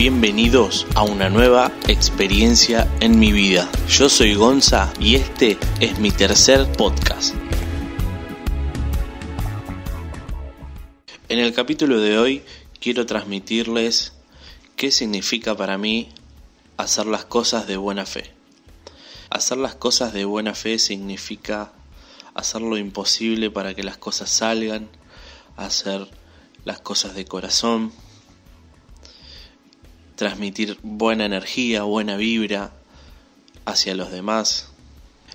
bienvenidos a una nueva experiencia en mi vida. Yo soy Gonza y este es mi tercer podcast. En el capítulo de hoy quiero transmitirles qué significa para mí hacer las cosas de buena fe. Hacer las cosas de buena fe significa hacer lo imposible para que las cosas salgan, hacer las cosas de corazón, transmitir buena energía, buena vibra hacia los demás.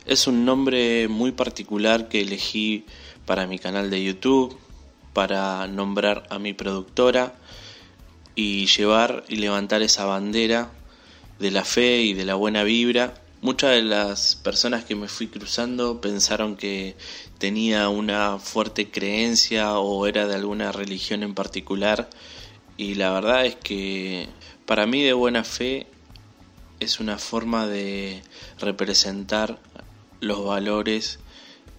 Es un nombre muy particular que elegí para mi canal de YouTube, para nombrar a mi productora y llevar y levantar esa bandera de la fe y de la buena vibra. Muchas de las personas que me fui cruzando pensaron que tenía una fuerte creencia o era de alguna religión en particular y la verdad es que para mí de buena fe es una forma de representar los valores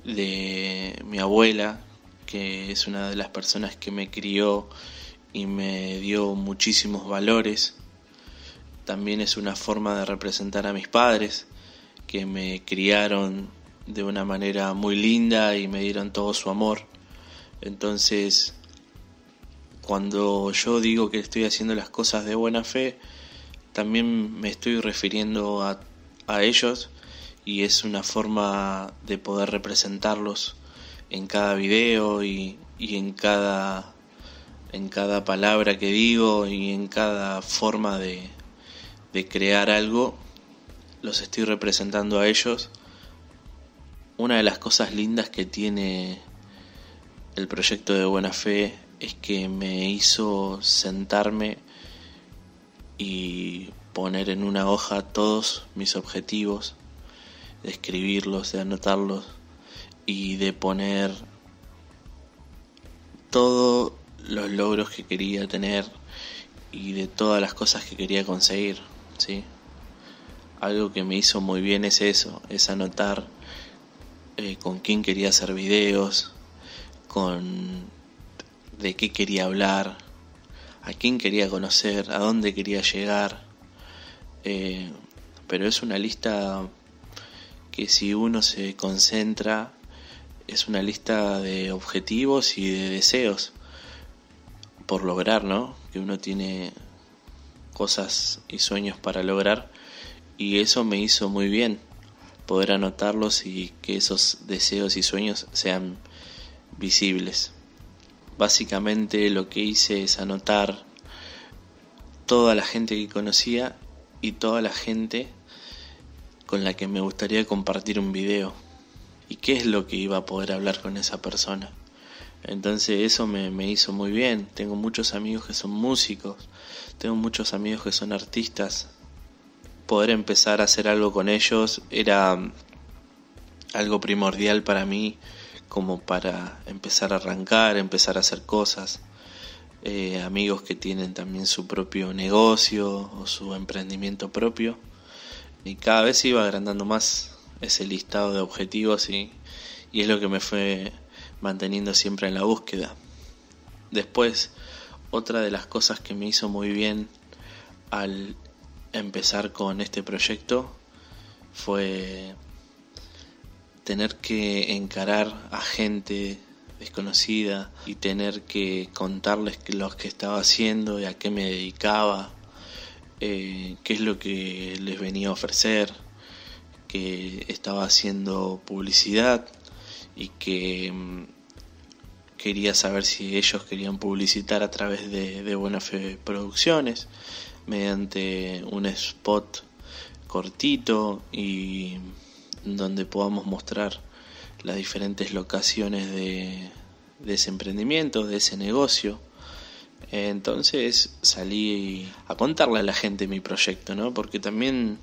de mi abuela, que es una de las personas que me crió y me dio muchísimos valores. También es una forma de representar a mis padres, que me criaron de una manera muy linda y me dieron todo su amor. Entonces, cuando yo digo que estoy haciendo las cosas de buena fe, también me estoy refiriendo a, a ellos y es una forma de poder representarlos en cada video y, y, en cada en cada palabra que digo y en cada forma de, de crear algo los estoy representando a ellos. Una de las cosas lindas que tiene el proyecto de buena fe es que me hizo sentarme y poner en una hoja todos mis objetivos, de escribirlos, de anotarlos y de poner todos los logros que quería tener y de todas las cosas que quería conseguir, ¿sí? Algo que me hizo muy bien es eso, es anotar eh, con quién quería hacer videos, con de qué quería hablar, a quién quería conocer, a dónde quería llegar. Eh, pero es una lista que si uno se concentra es una lista de objetivos y de deseos por lograr, ¿no? Que uno tiene cosas y sueños para lograr y eso me hizo muy bien poder anotarlos y que esos deseos y sueños sean visibles. Básicamente lo que hice es anotar toda la gente que conocía y toda la gente con la que me gustaría compartir un video y qué es lo que iba a poder hablar con esa persona. Entonces eso me, me, hizo muy bien. Tengo muchos amigos que son músicos, tengo muchos amigos que son artistas. Poder empezar a hacer algo con ellos era algo primordial para mí como para empezar a arrancar, empezar a hacer cosas. Eh, amigos que tienen también su propio negocio o su emprendimiento propio. Y cada vez iba agrandando más ese listado de objetivos y, y es lo que me fue manteniendo siempre en la búsqueda. Después, otra de las cosas que me hizo muy bien al empezar con este proyecto fue tener que encarar a gente desconocida y tener que contarles lo que estaba haciendo y a qué me dedicaba, eh, qué es lo que les venía a ofrecer, que estaba haciendo publicidad y que mm, quería saber si ellos querían publicitar a través de, de Buena Fe Producciones mediante un spot cortito y donde podamos mostrar las diferentes locaciones de, ese emprendimiento, de ese negocio. Entonces salí a contarle a la gente mi proyecto, ¿no? Porque también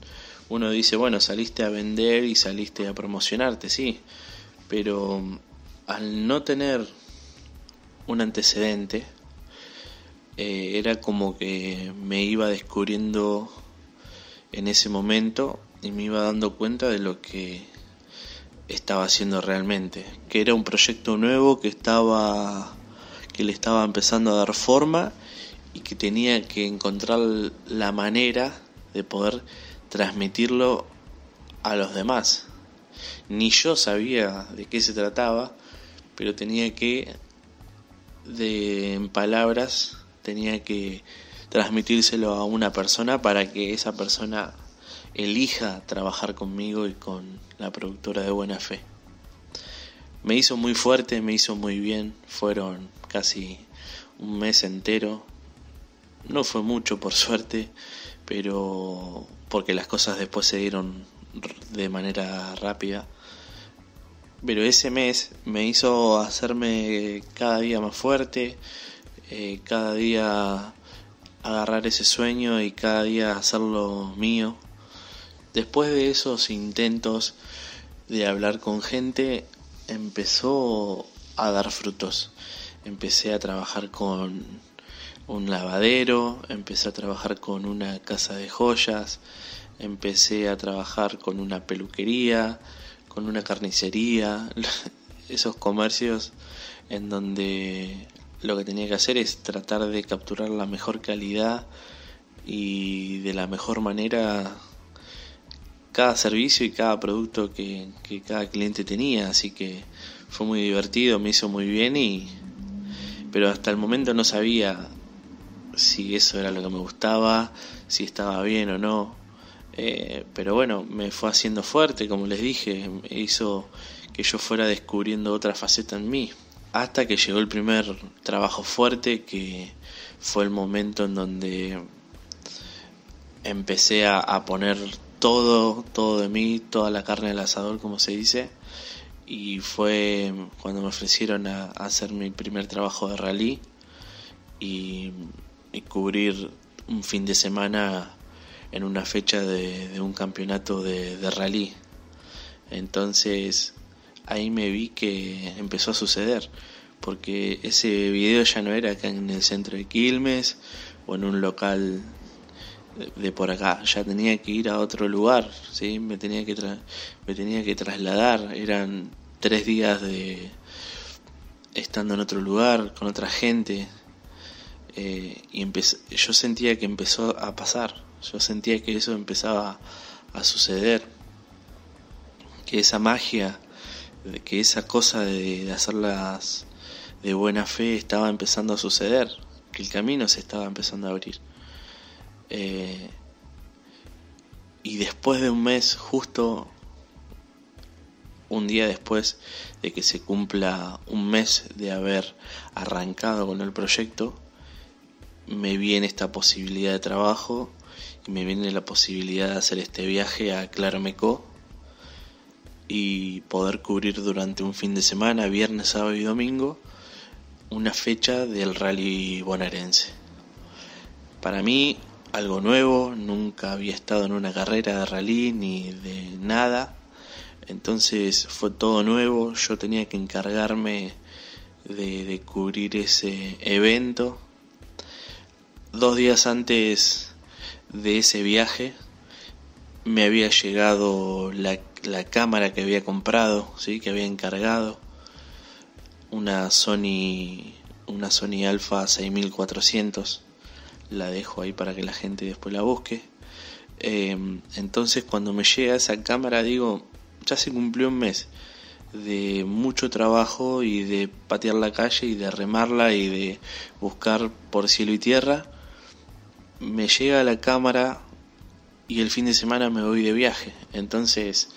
uno dice, bueno, saliste a vender y saliste a promocionarte, sí, pero al no tener un antecedente, eh, era como que me iba descubriendo en ese momento y me iba dando cuenta de lo que estaba haciendo realmente, que era un proyecto nuevo que estaba que le estaba empezando a dar forma y que tenía que encontrar la manera de poder transmitirlo a los demás. Ni yo sabía de qué se trataba, pero tenía que, de, en palabras, tenía que transmitírselo a una persona para que esa persona elija trabajar conmigo y con la productora de Buena Fe. Me hizo muy fuerte, me hizo muy bien, fueron casi un mes entero. No fue mucho por suerte, pero porque las cosas después se dieron de manera rápida. Pero ese mes me hizo hacerme cada día más fuerte, eh, cada día agarrar ese sueño y cada día hacerlo mío. Después de esos intentos de hablar con gente, empezó a dar frutos. Empecé a trabajar con un lavadero, empecé a trabajar con una casa de joyas, empecé a trabajar con una peluquería, con una carnicería, esos comercios en donde lo que tenía que hacer es tratar de capturar la mejor calidad y de la mejor manera cada servicio y cada producto que, cada cliente tenía, así que fue muy divertido, me hizo muy bien y pero hasta el momento no sabía si eso era lo que me gustaba, si estaba bien o no. Eh, pero bueno, me fue haciendo fuerte, como les dije, hizo que yo fuera descubriendo otra faceta en mí. Hasta que llegó el primer trabajo fuerte, que fue el momento en donde empecé a, poner todo, todo de mí, toda la carne al asador, como se dice. Y fue cuando me ofrecieron a hacer mi primer trabajo de rally y y cubrir un fin de semana en una fecha de, un campeonato de, de, rally. Entonces ahí me vi que empezó a suceder, porque ese video ya no era acá en el centro de Quilmes o en un local de, por acá, ya tenía que ir a otro lugar, ¿sí? me, tenía que me tenía que trasladar, eran tres días de estando en otro lugar, con otra gente, eh, y yo sentía que empezó a pasar, yo sentía que eso empezaba a suceder, que esa magia, que esa cosa de, hacerlas de buena fe estaba empezando a suceder, que el camino se estaba empezando a abrir. Eh, y después de un mes, justo un día después de que se cumpla un mes de haber arrancado con el proyecto, me viene esta posibilidad de trabajo y me viene la posibilidad de hacer este viaje a Clarameco y poder cubrir durante un fin de semana, viernes, sábado y domingo, una fecha del rally bonaerense. Para mí, algo nuevo, nunca había estado en una carrera de rally ni de nada, entonces fue todo nuevo, yo tenía que encargarme de, de cubrir ese evento. Dos días antes de ese viaje me había llegado la, cámara que había comprado, ¿sí? que había encargado, una Sony, una Sony Alpha 6400, la dejo ahí para que la gente después la busque. Em, entonces cuando me llega esa cámara digo, ya se cumplió un mes de mucho trabajo y de patear la calle y de remarla y de buscar por cielo y tierra me llega la cámara y el fin de semana me voy de viaje. Entonces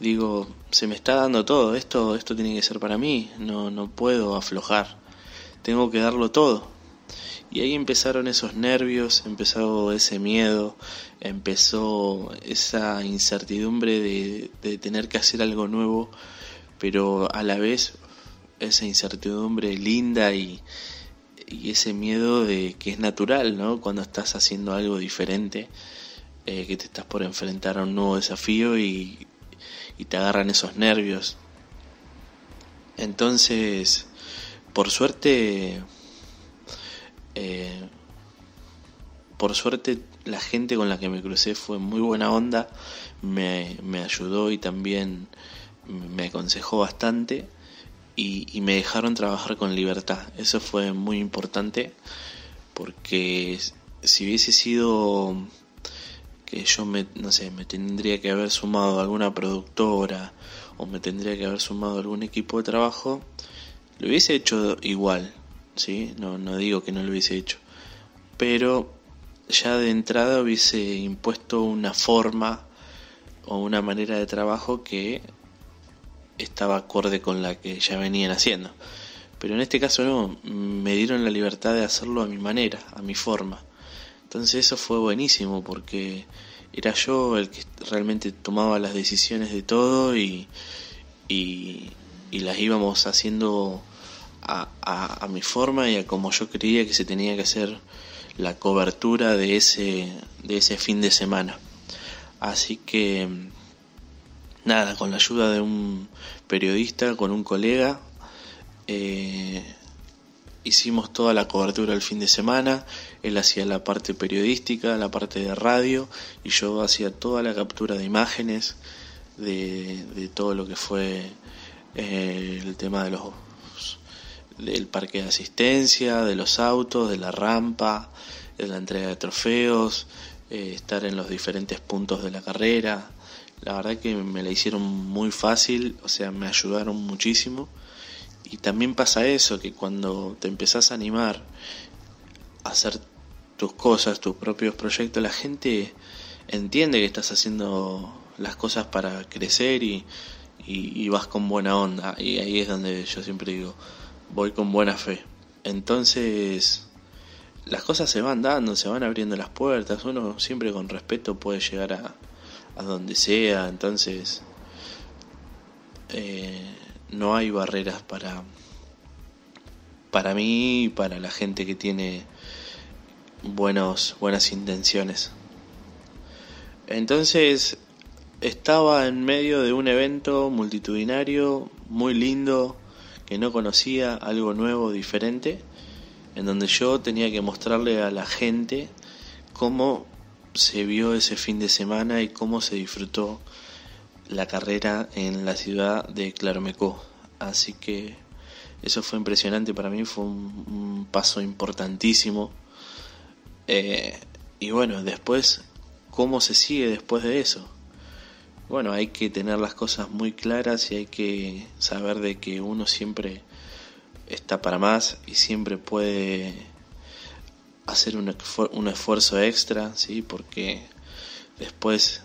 digo, se me está dando todo, esto, esto tiene que ser para mí, no, no puedo aflojar, tengo que darlo todo. Y ahí empezaron esos nervios, empezó ese miedo, empezó esa incertidumbre de, de tener que hacer algo nuevo, pero a la vez esa incertidumbre linda y, y ese miedo de que es natural, ¿no? Cuando estás haciendo algo diferente, eh, que te estás por enfrentar a un nuevo desafío y, te agarran esos nervios. Entonces, por suerte, eh, por suerte la gente con la que me crucé fue muy buena onda, me, me ayudó y también me aconsejó bastante y, me dejaron trabajar con libertad. Eso fue muy importante porque si hubiese sido que yo me, no sé, me tendría que haber sumado a alguna productora o me tendría que haber sumado a algún equipo de trabajo, lo hubiese hecho igual, ¿sí? No, no digo que no lo hubiese hecho, pero ya de entrada hubiese impuesto una forma o una manera de trabajo que estaba acorde con la que ya venían haciendo. Pero en este caso no, me dieron la libertad de hacerlo a mi manera, a mi forma. Entonces eso fue buenísimo porque era yo el que realmente tomaba las decisiones de todo y, y, las íbamos haciendo a, a, mi forma y a como yo creía que se tenía que hacer la cobertura de ese, de ese fin de semana. Así que nada, con la ayuda de un periodista, con un colega, eh, hicimos toda la cobertura el fin de semana, él hacía la parte periodística, la parte de radio y yo hacía toda la captura de imágenes de, de todo lo que fue eh, el tema de los del parque de asistencia, de los autos, de la rampa, de la entrega de trofeos, eh, estar en los diferentes puntos de la carrera. La verdad que me la hicieron muy fácil, o sea, me ayudaron muchísimo. Y también pasa eso, que cuando te empezás a animar a hacer tus cosas, tus propios proyectos, la gente entiende que estás haciendo las cosas para crecer y, y vas con buena onda. Y ahí es donde yo siempre digo, voy con buena fe. Entonces, las cosas se van dando, se van abriendo las puertas, uno siempre con respeto puede llegar a, a donde sea, entonces eh, no hay barreras para, para mí y para la gente que tiene buenos, buenas intenciones. Entonces estaba en medio de un evento multitudinario muy lindo que no conocía, algo nuevo, diferente en donde yo tenía que mostrarle a la gente cómo se vio ese fin de semana y cómo se disfrutó la carrera en la ciudad de Claromecó. Así que eso fue impresionante para mí, fue un, paso importantísimo. Eh, y bueno, después, ¿cómo se sigue después de eso? Bueno, hay que tener las cosas muy claras y hay que saber de que uno siempre está para más y siempre puede hacer un, un esfuerzo extra, ¿sí? Porque después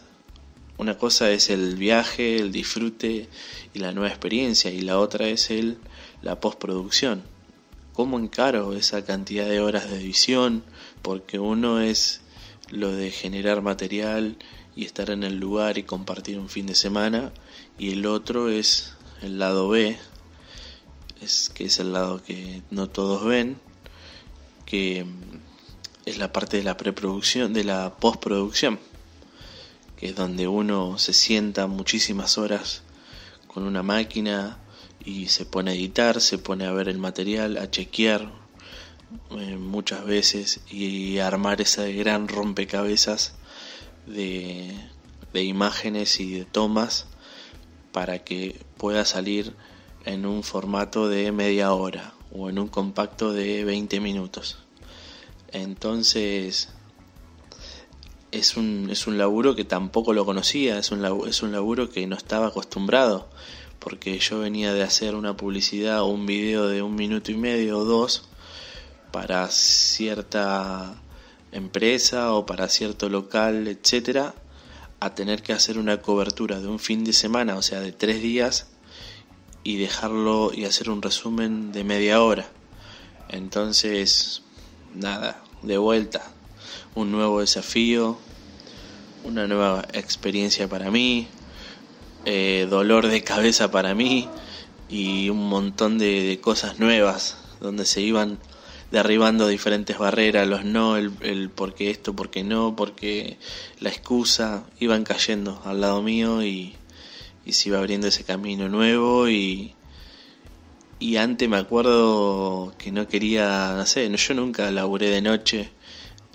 una cosa es el viaje, el disfrute y la nueva experiencia y la otra es el la postproducción. ¿Cómo encaro esa cantidad de horas de edición? Porque uno es lo de generar material y estar en el lugar y compartir un fin de semana. Y el otro es el lado B, es que es el lado que no todos ven, que es la parte de la preproducción, de la postproducción, que es donde uno se sienta muchísimas horas con una máquina y se pone a editar, se pone a ver el material, a chequear eh, muchas veces y armar ese gran rompecabezas de, imágenes y de tomas para que pueda salir en un formato de media hora o en un compacto de 20 minutos. Entonces es un, es un laburo que tampoco lo conocía, es un, laburo, es un laburo que no estaba acostumbrado, porque yo venía de hacer una publicidad o un video de un minuto y medio o dos para cierta empresa o para cierto local, etcétera, a tener que hacer una cobertura de un fin de semana, o sea, de tres días, y dejarlo y hacer un resumen de media hora. Entonces, nada, de vuelta, un nuevo desafío, una nueva experiencia para mí, eh, dolor de cabeza para mí y un montón de, de, cosas nuevas donde se iban derribando diferentes barreras, los no, el, el por qué esto, por qué no, porque la excusa, iban cayendo al lado mío y, y se iba abriendo ese camino nuevo y, y antes me acuerdo que no quería, no sé, yo nunca laburé de noche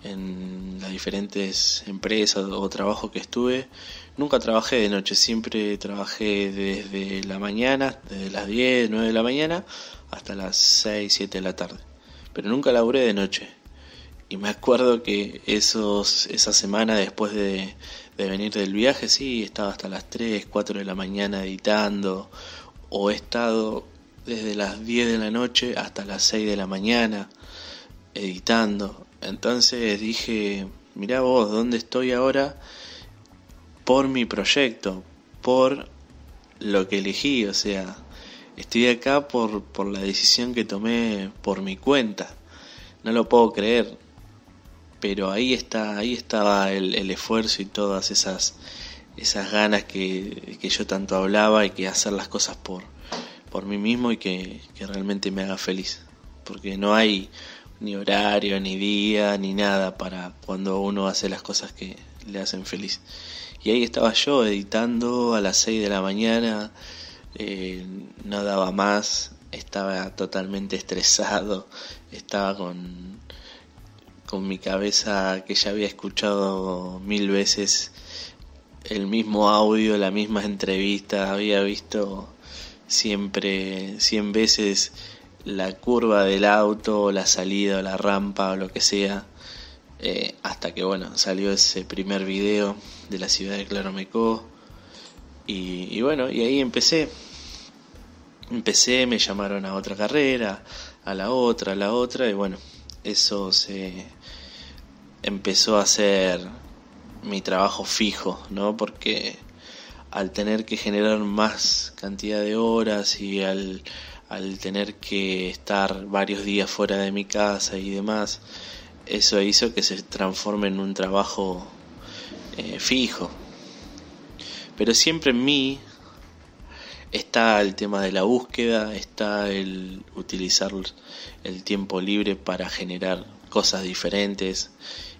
en las diferentes empresas o trabajos que estuve, nunca trabajé de noche, siempre trabajé desde la mañana, desde las 10, 9 de la mañana hasta las 6, 7 de la tarde, pero nunca laburé de noche. Y me acuerdo que esos, esa semana después de, de venir del viaje, sí, estaba hasta las 3, 4 de la mañana editando, o he estado desde las 10 de la noche hasta las 6 de la mañana editando. Entonces dije, mirá vos, ¿dónde estoy ahora? Por mi proyecto, por lo que elegí, o sea, estoy acá por, por la decisión que tomé por mi cuenta. No lo puedo creer, pero ahí está, ahí estaba el, el esfuerzo y todas esas, esas ganas que, que, yo tanto hablaba y que hacer las cosas por, por mí mismo y que, que realmente me haga feliz. Porque no hay ni horario, ni día, ni nada para cuando uno hace las cosas que le hacen feliz. Y ahí estaba yo editando a las 6 de la mañana, eh, no daba más, estaba totalmente estresado, estaba con, con mi cabeza que ya había escuchado mil veces el mismo audio, la misma entrevista, había visto siempre cien veces la curva del auto, la salida o la rampa o lo que sea, eh, hasta que bueno, salió ese primer video de la ciudad de Claromecó. Y, y bueno, y ahí empecé, empecé, me llamaron a otra carrera, a la otra, a la otra y bueno, eso se empezó a ser mi trabajo fijo, ¿no? Porque al tener que generar más cantidad de horas y al, al tener que estar varios días fuera de mi casa y demás, eso hizo que se transforme en un trabajo eh, fijo. Pero siempre en mí está el tema de la búsqueda, está el utilizar el tiempo libre para generar cosas diferentes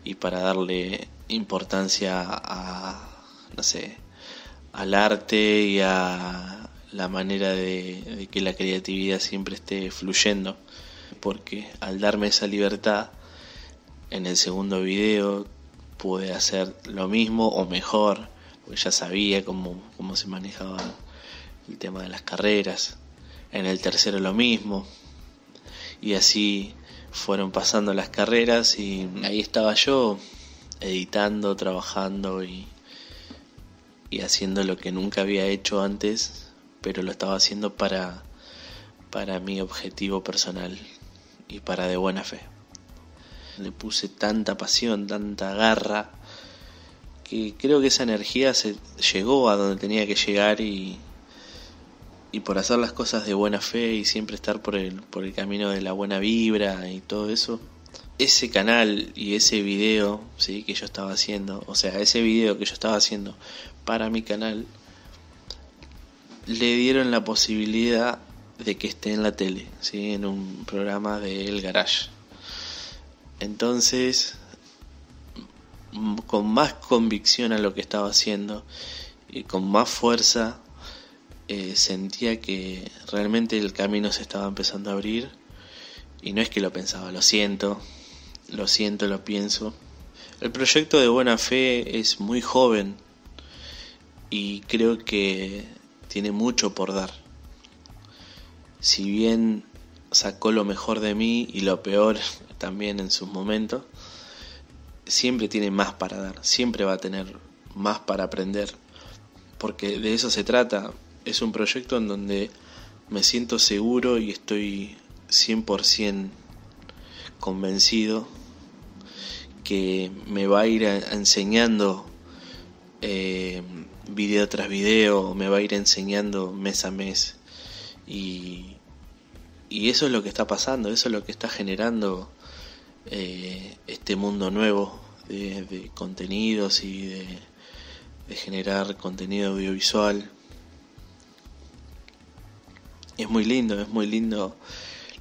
y para darle importancia a, no sé, al arte y a la manera de, que la creatividad siempre esté fluyendo. Porque al darme esa libertad, en el segundo video pude hacer lo mismo o mejor, porque ya sabía cómo, cómo se manejaba el tema de las carreras. En el tercero lo mismo. Y así fueron pasando las carreras y ahí estaba yo editando, trabajando y, y haciendo lo que nunca había hecho antes, pero lo estaba haciendo para, para mi objetivo personal y para de buena fe. Le puse tanta pasión, tanta garra, que creo que esa energía se llegó a donde tenía que llegar y, y por hacer las cosas de buena fe y siempre estar por el, por el camino de la buena vibra y todo eso, ese canal y ese video ¿sí? que yo estaba haciendo, o sea, ese video que yo estaba haciendo para mi canal, le dieron la posibilidad de que esté en la tele, ¿sí? en un programa de El Garage. Entonces, con más convicción a lo que estaba haciendo y con más fuerza, eh, sentía que realmente el camino se estaba empezando a abrir y no es que lo pensaba, lo siento, lo siento, lo pienso. El proyecto de Buena Fe es muy joven y creo que tiene mucho por dar. Si bien sacó lo mejor de mí y lo peor también en sus momentos, siempre tiene más para dar, siempre va a tener más para aprender, porque de eso se trata, es un proyecto en donde me siento seguro y estoy 100% convencido que me va a ir enseñando eh, video tras video, me va a ir enseñando mes a mes. Y, y eso es lo que está pasando, eso es lo que está generando eh, este mundo nuevo de, contenidos y de, de generar contenido audiovisual es muy lindo, es muy lindo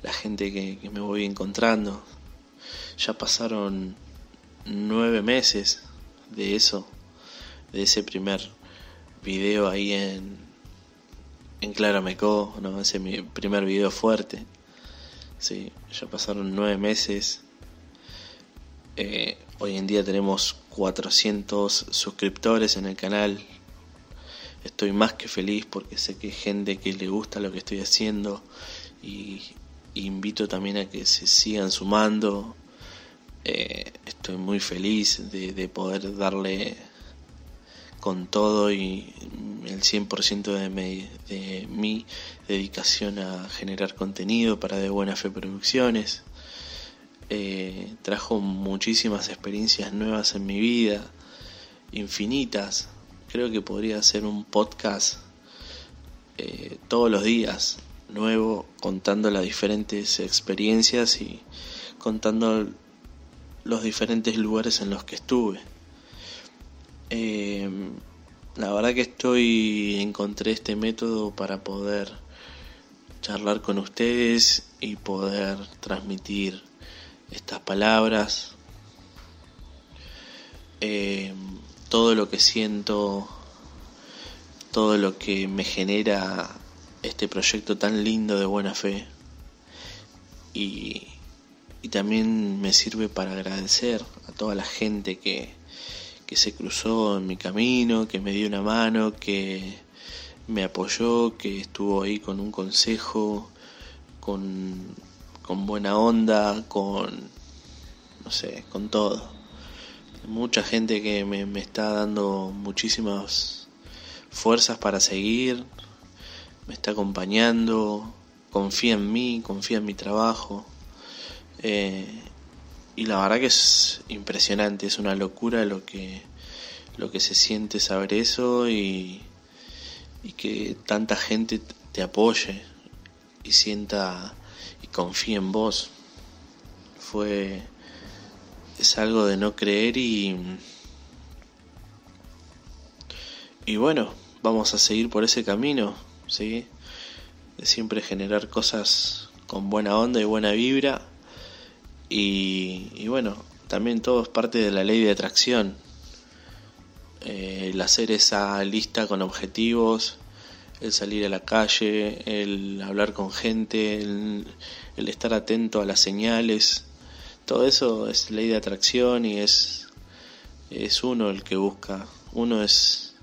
la gente que, me voy encontrando. Ya pasaron nueve meses de eso, de ese primer video ahí en, en Clarameco, ¿no? ese mi primer video fuerte. Sí, ya pasaron nueve meses. Eh, hoy en día tenemos 400 suscriptores en el canal, estoy más que feliz porque sé que hay gente que le gusta lo que estoy haciendo y, invito también a que se sigan sumando Eh, estoy muy feliz de, poder darle con todo y el 100% de mi, de mi dedicación a generar contenido para De Buena Fe Producciones. Eh, trajo muchísimas experiencias nuevas en mi vida, infinitas. Creo que podría hacer un podcast eh, todos los días, nuevo, contando las diferentes experiencias y contando los diferentes lugares en los que estuve. Eh, la verdad que estoy encontré este método para poder charlar con ustedes y poder transmitir estas palabras, eh, todo lo que siento, todo lo que me genera este proyecto tan lindo de buena fe y, y también me sirve para agradecer a toda la gente que, que se cruzó en mi camino, que me dio una mano, que me apoyó, que estuvo ahí con un consejo, con con buena onda, con, no sé, con todo. Mucha gente que me, está dando muchísimas fuerzas para seguir, me está acompañando, confía en mí, confía en mi trabajo. Eh, y la verdad que es impresionante, es una locura lo que, lo que se siente saber eso y, y que tanta gente te apoye y sienta confía en vos. Fue es algo de no creer y y bueno, vamos a seguir por ese camino, ¿sí? De siempre generar cosas con buena onda y buena vibra. Y, y bueno, también todo es parte de la ley de atracción. El hacer esa lista con objetivos, el salir a la calle, el hablar con gente, el, estar atento a las señales, todo eso es ley de atracción y es, es uno el que busca, uno es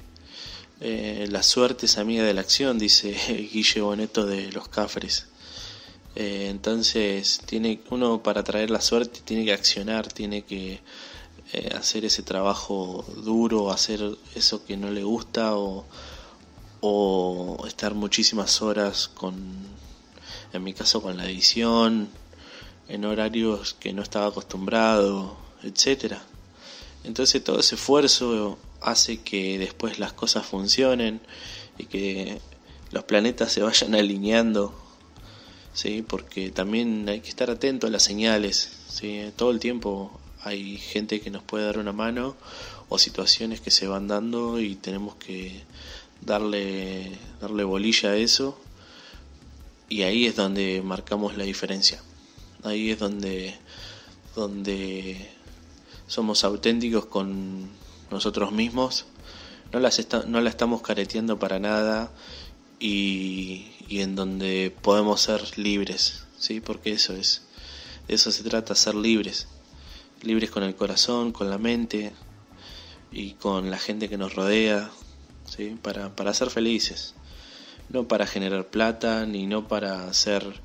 eh, la suerte es amiga de la acción, dice Guille Boneto de los Cafres. Eh, entonces, tiene uno para traer la suerte tiene que accionar, tiene que eh, hacer ese trabajo duro, hacer eso que no le gusta o, o estar muchísimas horas con, en mi caso con la edición, en horarios que no estaba acostumbrado, etcétera. Entonces todo ese esfuerzo hace que después las cosas funcionen y que los planetas se vayan alineando, sí, porque también hay que estar atento a las señales, sí, todo el tiempo hay gente que nos puede dar una mano o situaciones que se van dando y tenemos que darle, darle bolilla a eso y ahí es donde marcamos la diferencia. Ahí es donde, donde somos auténticos con nosotros mismos, no, las no la estamos careteando para nada y, y en donde podemos ser libres, ¿sí? porque eso es, de eso se trata, ser libres, libres con el corazón, con la mente y con la gente que nos rodea, ¿sí? para, para ser felices, no para generar plata, ni no para ser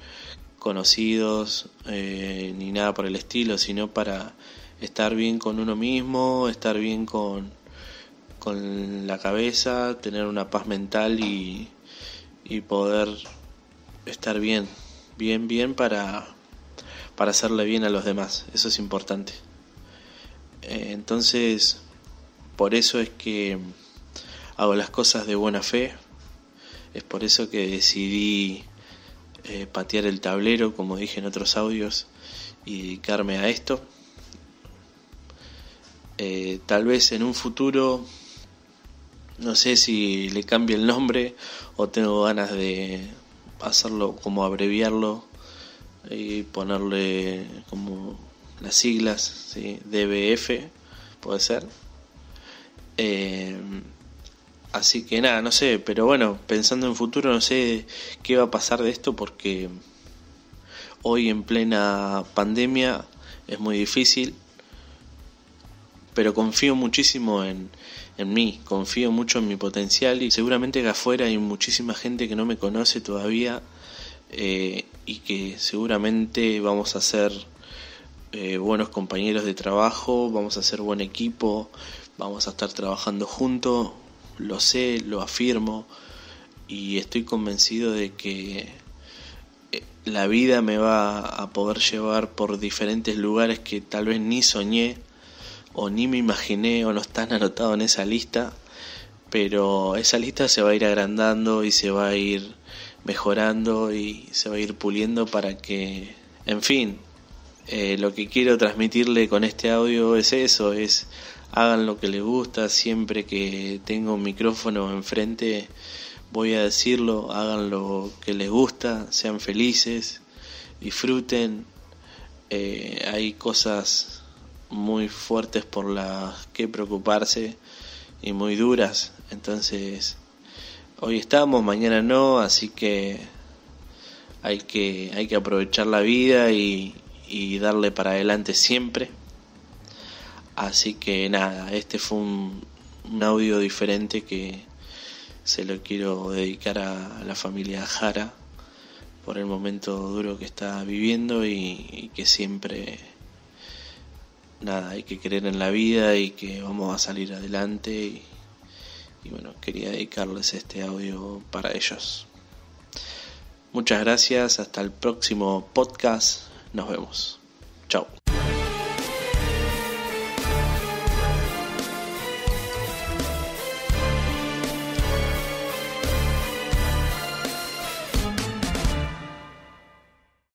conocidos, eh, ni nada por el estilo, sino para estar bien con uno mismo, estar bien con, con la cabeza, tener una paz mental y, y poder estar bien, bien, bien para, para hacerle bien a los demás. Eso es importante. Eh, entonces, por eso es que hago las cosas de buena fe. Es por eso que decidí eh, patear el tablero, como dije en otros audios, y dedicarme a esto. Eh, tal vez en un futuro, no sé si le cambie el nombre o tengo ganas de hacerlo como abreviarlo y ponerle como las siglas, ¿sí? DBF, puede ser. Eh, Así que nada, no sé, pero bueno, pensando en futuro no sé qué va a pasar de esto porque hoy en plena pandemia es muy difícil, pero confío muchísimo en, en mí, confío mucho en mi potencial y seguramente que afuera hay muchísima gente que no me conoce todavía eh, y que seguramente vamos a ser eh, buenos compañeros de trabajo, vamos a ser buen equipo, vamos a estar trabajando juntos, lo sé, lo afirmo y estoy convencido de que eh, la vida me va a poder llevar por diferentes lugares que tal vez ni soñé o ni me imaginé o no están anotados en esa lista, pero esa lista se va a ir agrandando y se va a ir mejorando y se va a ir puliendo para que, en fin, eh, lo que quiero transmitirle con este audio es eso, es hagan lo que les gusta, siempre que tengo un micrófono enfrente voy a decirlo, hagan lo que les gusta, sean felices, disfruten, eh, hay cosas muy fuertes por las que preocuparse y muy duras, entonces hoy estamos, mañana no, así que hay que, hay que aprovechar la vida y, y darle para adelante siempre. Así que nada, este fue un, audio diferente que se lo quiero dedicar a la familia Jara por el momento duro que está viviendo y, que siempre nada, hay que creer en la vida y que vamos a salir adelante y, y bueno, quería dedicarles este audio para ellos. Muchas gracias, hasta el próximo podcast. Nos vemos.